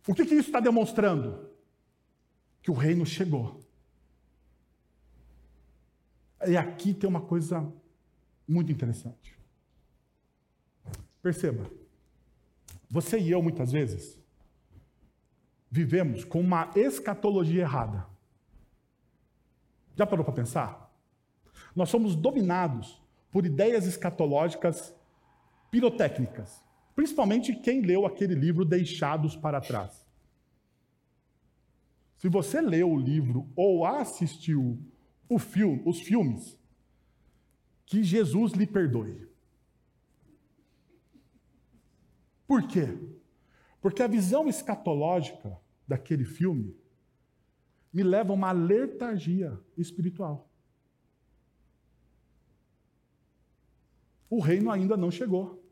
O que, que isso está demonstrando? Que o reino chegou. E aqui tem uma coisa muito interessante. Perceba, você e eu, muitas vezes, vivemos com uma escatologia errada. Já parou para pensar? Nós somos dominados por ideias escatológicas pirotécnicas. Principalmente quem leu aquele livro Deixados para Trás. Se você leu o livro ou assistiu o filme, os filmes, que Jesus lhe perdoe. Por quê? Porque a visão escatológica daquele filme me leva a uma letargia espiritual. O reino ainda não chegou.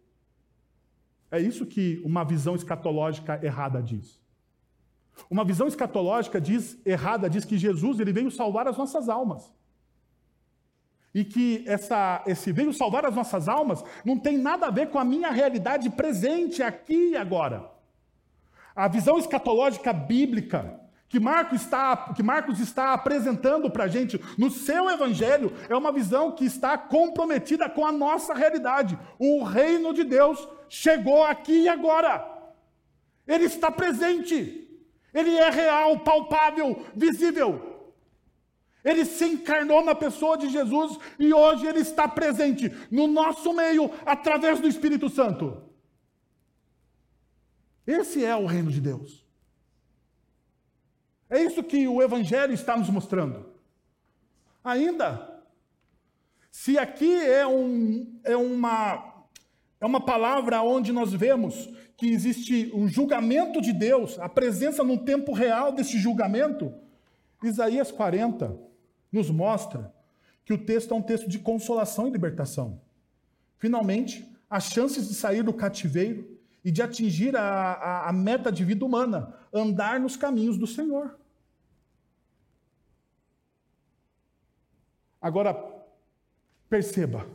É isso que uma visão escatológica errada diz. Uma visão escatológica diz errada diz que Jesus ele veio salvar as nossas almas. e que essa, esse veio salvar as nossas almas não tem nada a ver com a minha realidade presente aqui e agora. A visão escatológica bíblica que Marcos está, que Marcos está apresentando para a gente no seu evangelho é uma visão que está comprometida com a nossa realidade. O reino de Deus chegou aqui e agora. Ele está presente. Ele é real, palpável, visível. Ele se encarnou na pessoa de Jesus e hoje ele está presente no nosso meio através do Espírito Santo. Esse é o reino de Deus. É isso que o Evangelho está nos mostrando. Ainda, se aqui é, um, é, uma, é uma palavra onde nós vemos que existe um julgamento de Deus, a presença num tempo real desse julgamento, Isaías 40 nos mostra que o texto é um texto de consolação e libertação. Finalmente, as chances de sair do cativeiro e de atingir a, a, a meta de vida humana, andar nos caminhos do Senhor. Agora, perceba,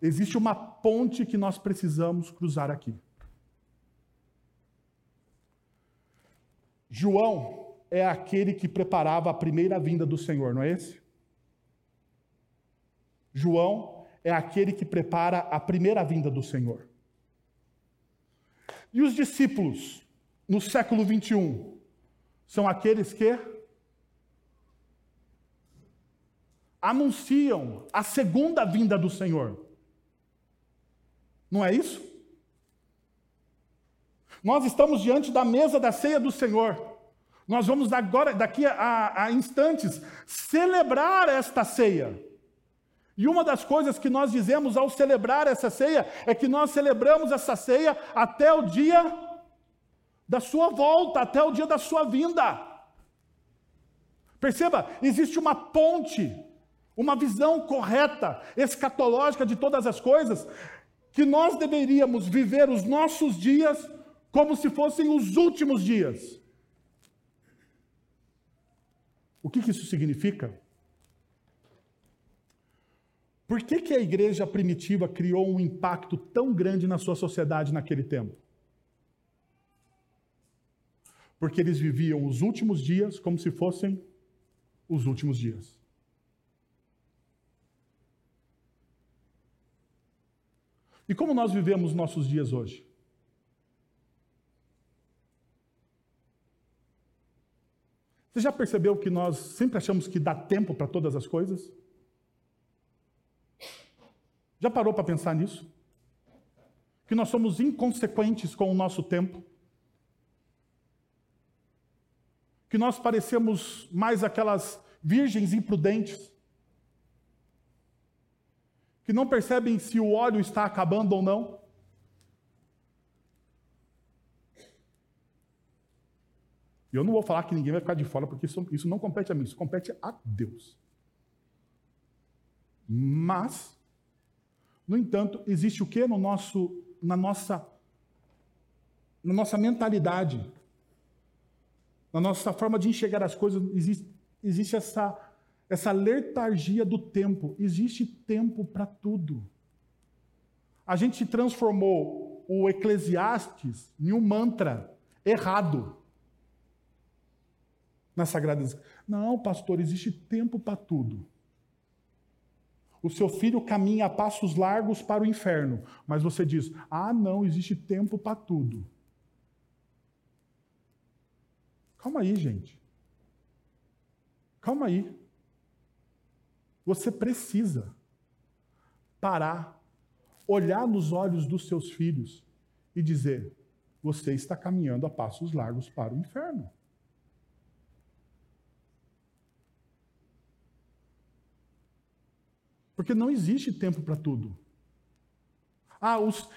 existe uma ponte que nós precisamos cruzar aqui. João é aquele que preparava a primeira vinda do Senhor, não é esse? João é aquele que prepara a primeira vinda do Senhor. E os discípulos, no século 21, são aqueles que anunciam a segunda vinda do Senhor. Não é isso? Nós estamos diante da mesa da ceia do Senhor. Nós vamos agora, daqui a, a instantes, celebrar esta ceia. E uma das coisas que nós dizemos ao celebrar essa ceia é que nós celebramos essa ceia até o dia da sua volta, até o dia da sua vinda. Perceba, existe uma ponte, uma visão correta, escatológica de todas as coisas, que nós deveríamos viver os nossos dias como se fossem os últimos dias. O que, que isso significa? Por que, que a igreja primitiva criou um impacto tão grande na sua sociedade naquele tempo? Porque eles viviam os últimos dias como se fossem os últimos dias. E como nós vivemos nossos dias hoje? Você já percebeu que nós sempre achamos que dá tempo para todas as coisas? Já parou para pensar nisso? Que nós somos inconsequentes com o nosso tempo? Que nós parecemos mais aquelas virgens imprudentes? Que não percebem se o óleo está acabando ou não? E eu não vou falar que ninguém vai ficar de fora, porque isso, isso não compete a mim, isso compete a Deus. Mas, no entanto, existe o que no nosso, na nossa, na nossa mentalidade, na nossa forma de enxergar as coisas, existe, existe essa, essa letargia do tempo. Existe tempo para tudo. A gente transformou o Eclesiastes em um mantra errado na Sagrada Não, pastor, existe tempo para tudo. O seu filho caminha a passos largos para o inferno, mas você diz: ah, não, existe tempo para tudo. Calma aí, gente. Calma aí. Você precisa parar, olhar nos olhos dos seus filhos e dizer: você está caminhando a passos largos para o inferno. Porque não existe tempo para tudo. Ah, os,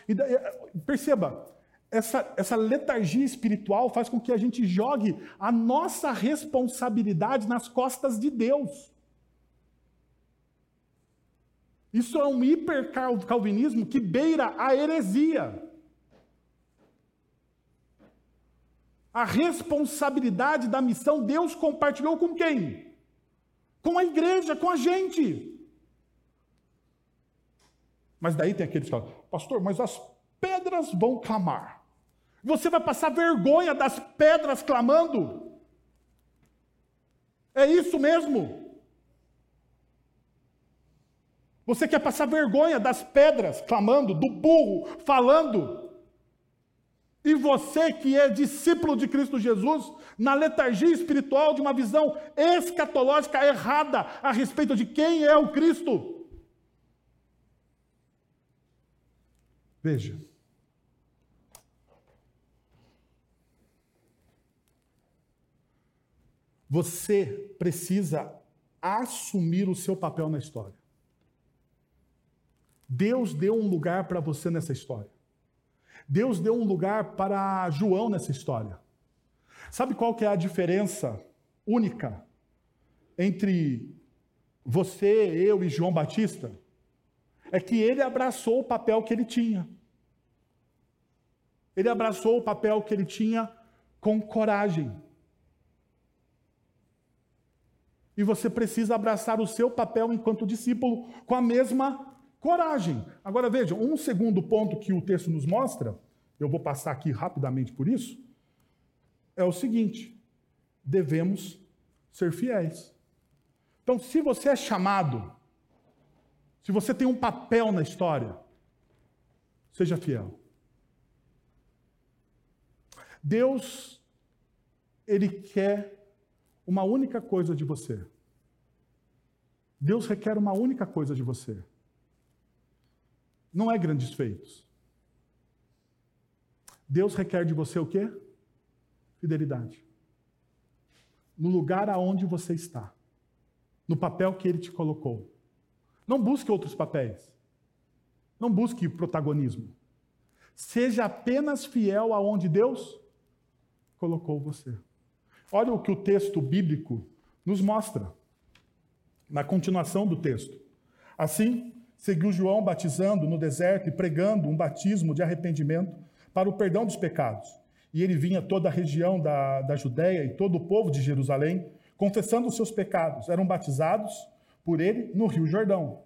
perceba, essa, essa letargia espiritual faz com que a gente jogue a nossa responsabilidade nas costas de Deus. Isso é um hipercalvinismo que beira a heresia. A responsabilidade da missão Deus compartilhou com quem? Com a igreja, com a gente. Mas daí tem aqueles que falam, pastor, mas as pedras vão clamar. Você vai passar vergonha das pedras clamando? É isso mesmo? Você quer passar vergonha das pedras clamando, do burro falando? E você que é discípulo de Cristo Jesus, na letargia espiritual de uma visão escatológica errada a respeito de quem é o Cristo. Veja. Você precisa assumir o seu papel na história. Deus deu um lugar para você nessa história. Deus deu um lugar para João nessa história. Sabe qual que é a diferença única entre você, eu e João Batista? É que ele abraçou o papel que ele tinha. Ele abraçou o papel que ele tinha com coragem. E você precisa abraçar o seu papel enquanto discípulo com a mesma coragem. Agora vejam, um segundo ponto que o texto nos mostra, eu vou passar aqui rapidamente por isso, é o seguinte: devemos ser fiéis. Então, se você é chamado, se você tem um papel na história, seja fiel. Deus, Ele quer uma única coisa de você. Deus requer uma única coisa de você. Não é grandes feitos. Deus requer de você o quê? Fidelidade. No lugar aonde você está. No papel que ele te colocou. Não busque outros papéis. Não busque protagonismo. Seja apenas fiel aonde Deus colocou você. Olha o que o texto bíblico nos mostra, na continuação do texto. Assim, seguiu João batizando no deserto e pregando um batismo de arrependimento para o perdão dos pecados. E ele vinha toda a região da, da Judéia e todo o povo de Jerusalém, confessando os seus pecados. Eram batizados por ele no Rio Jordão,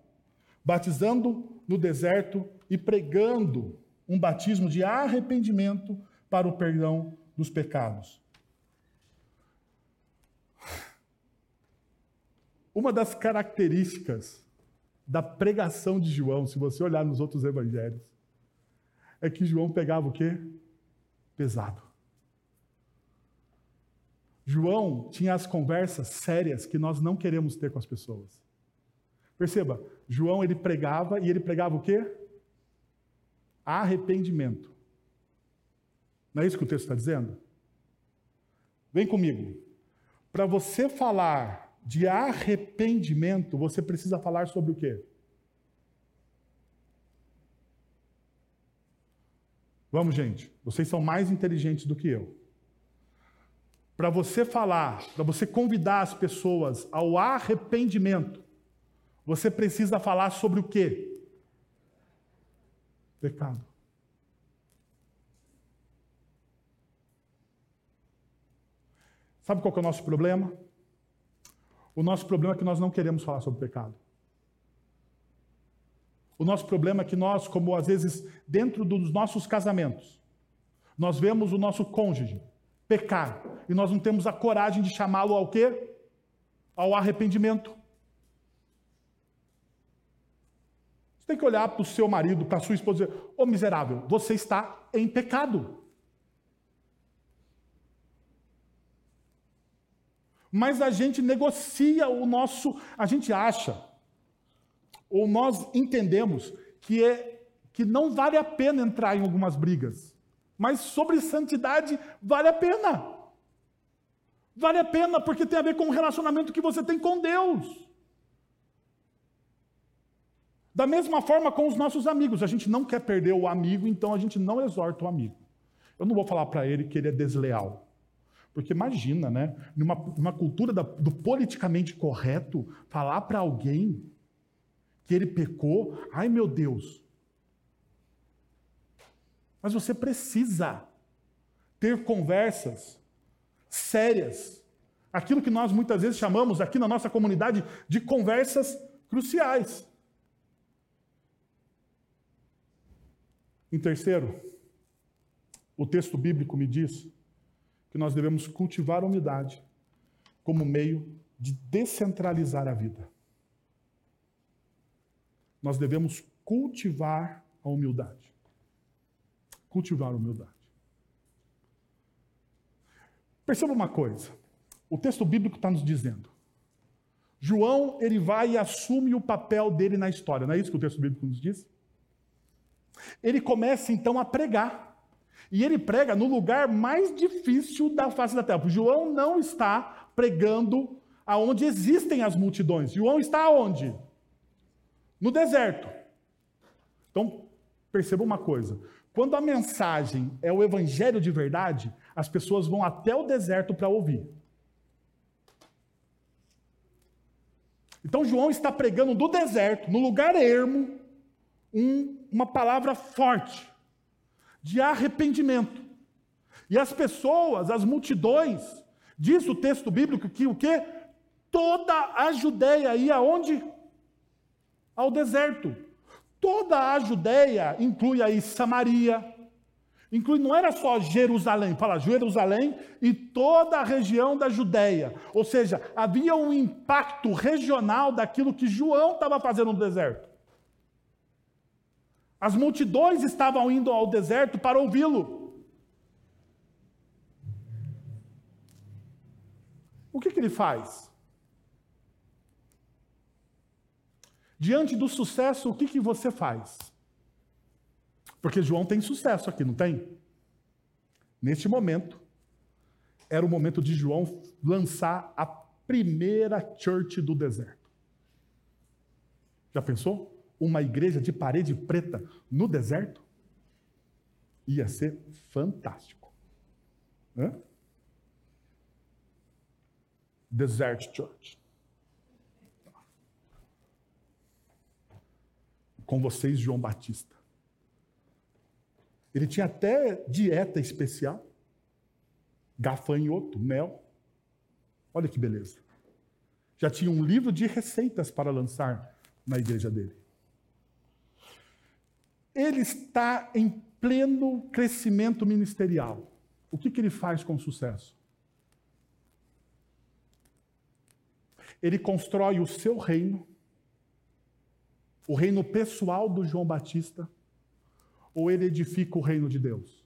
batizando no deserto e pregando um batismo de arrependimento para o perdão dos pecados. Uma das características da pregação de João, se você olhar nos outros evangelhos, é que João pegava o quê? Pesado. João tinha as conversas sérias que nós não queremos ter com as pessoas. Perceba, João ele pregava e ele pregava o quê? Arrependimento. Não é isso que o texto está dizendo? Vem comigo. Para você falar de arrependimento, você precisa falar sobre o quê? Vamos, gente, vocês são mais inteligentes do que eu. Para você falar, para você convidar as pessoas ao arrependimento, você precisa falar sobre o quê? Pecado. Sabe qual é o nosso problema? O nosso problema é que nós não queremos falar sobre pecado. O nosso problema é que nós, como às vezes dentro dos nossos casamentos, nós vemos o nosso cônjuge pecar e nós não temos a coragem de chamá-lo ao quê? Ao arrependimento. Você tem que olhar para o seu marido, para a sua esposa e dizer: Ô oh, miserável, você está em pecado. Mas a gente negocia o nosso, a gente acha, ou nós entendemos que é que não vale a pena entrar em algumas brigas. Mas sobre santidade vale a pena. Vale a pena porque tem a ver com o relacionamento que você tem com Deus. Da mesma forma com os nossos amigos, a gente não quer perder o amigo, então a gente não exorta o amigo. Eu não vou falar para ele que ele é desleal. Porque imagina, né? Numa, numa cultura da, do politicamente correto, falar para alguém que ele pecou, ai meu Deus. Mas você precisa ter conversas sérias. Aquilo que nós muitas vezes chamamos aqui na nossa comunidade de conversas cruciais. Em terceiro, o texto bíblico me diz que nós devemos cultivar a humildade como meio de descentralizar a vida. Nós devemos cultivar a humildade. Cultivar a humildade. Perceba uma coisa. O texto bíblico está nos dizendo. João, ele vai e assume o papel dele na história. Não é isso que o texto bíblico nos diz? Ele começa então a pregar. E ele prega no lugar mais difícil da face da terra. João não está pregando aonde existem as multidões. João está onde? No deserto. Então, perceba uma coisa. Quando a mensagem é o evangelho de verdade, as pessoas vão até o deserto para ouvir. Então, João está pregando do deserto, no lugar ermo, um, uma palavra forte de arrependimento. E as pessoas, as multidões, diz o texto bíblico que o quê? Toda a Judéia ia aonde? Ao deserto. Toda a Judéia inclui aí Samaria, inclui não era só Jerusalém, fala Jerusalém e toda a região da Judéia. Ou seja, havia um impacto regional daquilo que João estava fazendo no deserto. As multidões estavam indo ao deserto para ouvi-lo. O que, que ele faz? Diante do sucesso, o que, que você faz? Porque João tem sucesso aqui, não tem? Neste momento, era o momento de João lançar a primeira church do deserto. Já pensou? Uma igreja de parede preta no deserto? Ia ser fantástico. Hã? Desert Church. Com vocês, João Batista. Ele tinha até dieta especial. Gafanhoto, mel. Olha que beleza. Já tinha um livro de receitas para lançar na igreja dele ele está em pleno crescimento ministerial. O que, que ele faz com sucesso? Ele constrói o seu reino, o reino pessoal do João Batista, ou ele edifica o reino de Deus?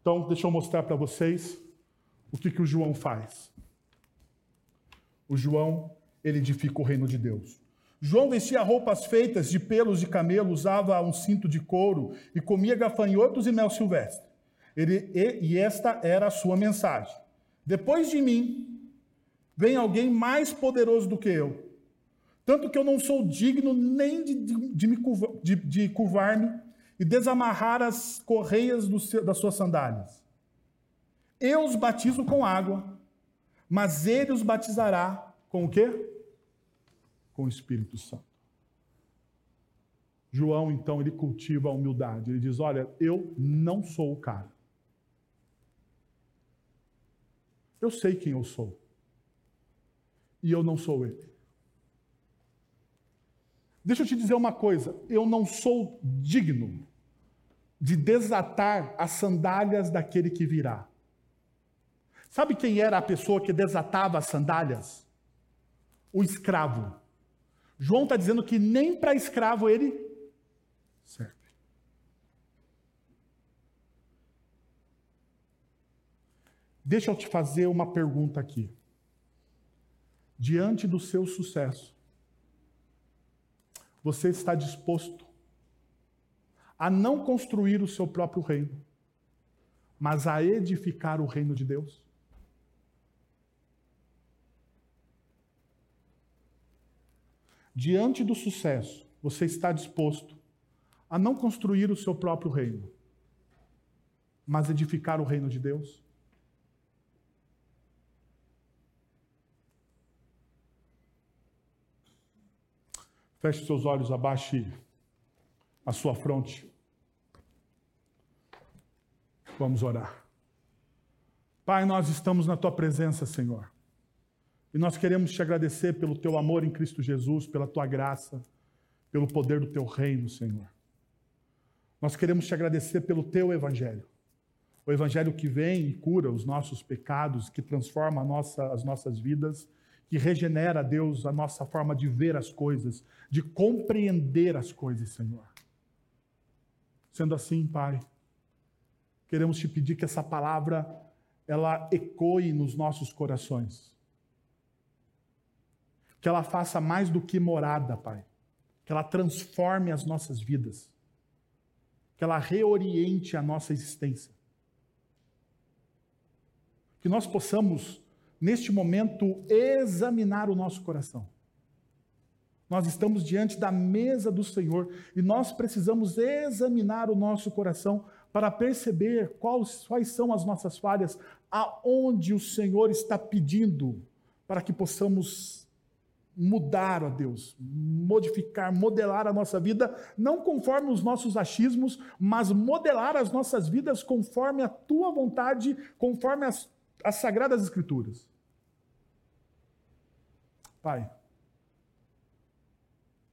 Então, deixa eu mostrar para vocês o que, que o João faz. O João, ele edifica o reino de Deus. João vestia roupas feitas de pelos de camelo, usava um cinto de couro e comia gafanhotos e mel silvestre. Ele, e, e esta era a sua mensagem: Depois de mim, vem alguém mais poderoso do que eu, tanto que eu não sou digno nem de, de, de, me curva, de, de curvar-me e desamarrar as correias seu, das suas sandálias. Eu os batizo com água, mas ele os batizará com o quê? Com o Espírito Santo. João, então, ele cultiva a humildade. Ele diz: Olha, eu não sou o cara. Eu sei quem eu sou. E eu não sou ele. Deixa eu te dizer uma coisa: eu não sou digno de desatar as sandálias daquele que virá. Sabe quem era a pessoa que desatava as sandálias? O escravo. João está dizendo que nem para escravo ele serve. Deixa eu te fazer uma pergunta aqui. Diante do seu sucesso, você está disposto a não construir o seu próprio reino, mas a edificar o reino de Deus? Diante do sucesso, você está disposto a não construir o seu próprio reino, mas edificar o reino de Deus? Feche seus olhos, abaixe a sua fronte. Vamos orar. Pai, nós estamos na tua presença, Senhor. E nós queremos te agradecer pelo teu amor em Cristo Jesus, pela tua graça, pelo poder do teu reino, Senhor. Nós queremos te agradecer pelo teu evangelho. O evangelho que vem e cura os nossos pecados, que transforma nossa, as nossas vidas, que regenera, Deus, a nossa forma de ver as coisas, de compreender as coisas, Senhor. Sendo assim, Pai, queremos te pedir que essa palavra ela ecoe nos nossos corações. Que ela faça mais do que morada, Pai. Que ela transforme as nossas vidas. Que ela reoriente a nossa existência. Que nós possamos, neste momento, examinar o nosso coração nós estamos diante da mesa do Senhor e nós precisamos examinar o nosso coração para perceber quais, quais são as nossas falhas, aonde o Senhor está pedindo para que possamos mudar, ó Deus, modificar, modelar a nossa vida, não conforme os nossos achismos, mas modelar as nossas vidas conforme a tua vontade, conforme as, as sagradas Escrituras. Pai,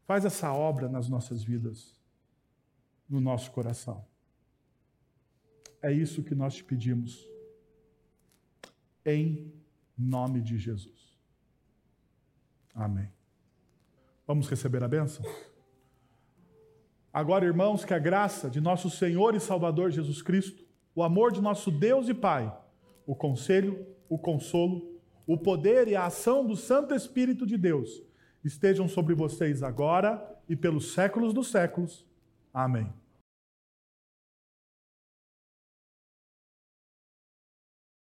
Faz essa obra nas nossas vidas, no nosso coração. É isso que nós te pedimos. Em nome de Jesus. Amém. Vamos receber a bênção? Agora, irmãos, que a graça de nosso Senhor e Salvador Jesus Cristo, o amor de nosso Deus e Pai, o conselho, o consolo, o poder e a ação do Santo Espírito de Deus estejam sobre vocês agora e pelos séculos dos séculos. Amém.